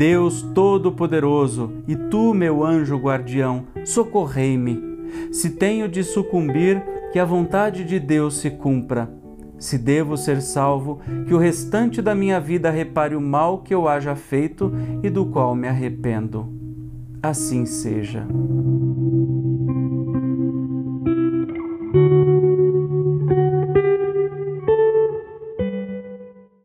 Deus Todo-Poderoso, e tu, meu anjo guardião, socorrei-me. Se tenho de sucumbir, que a vontade de Deus se cumpra. Se devo ser salvo, que o restante da minha vida repare o mal que eu haja feito e do qual me arrependo. Assim seja.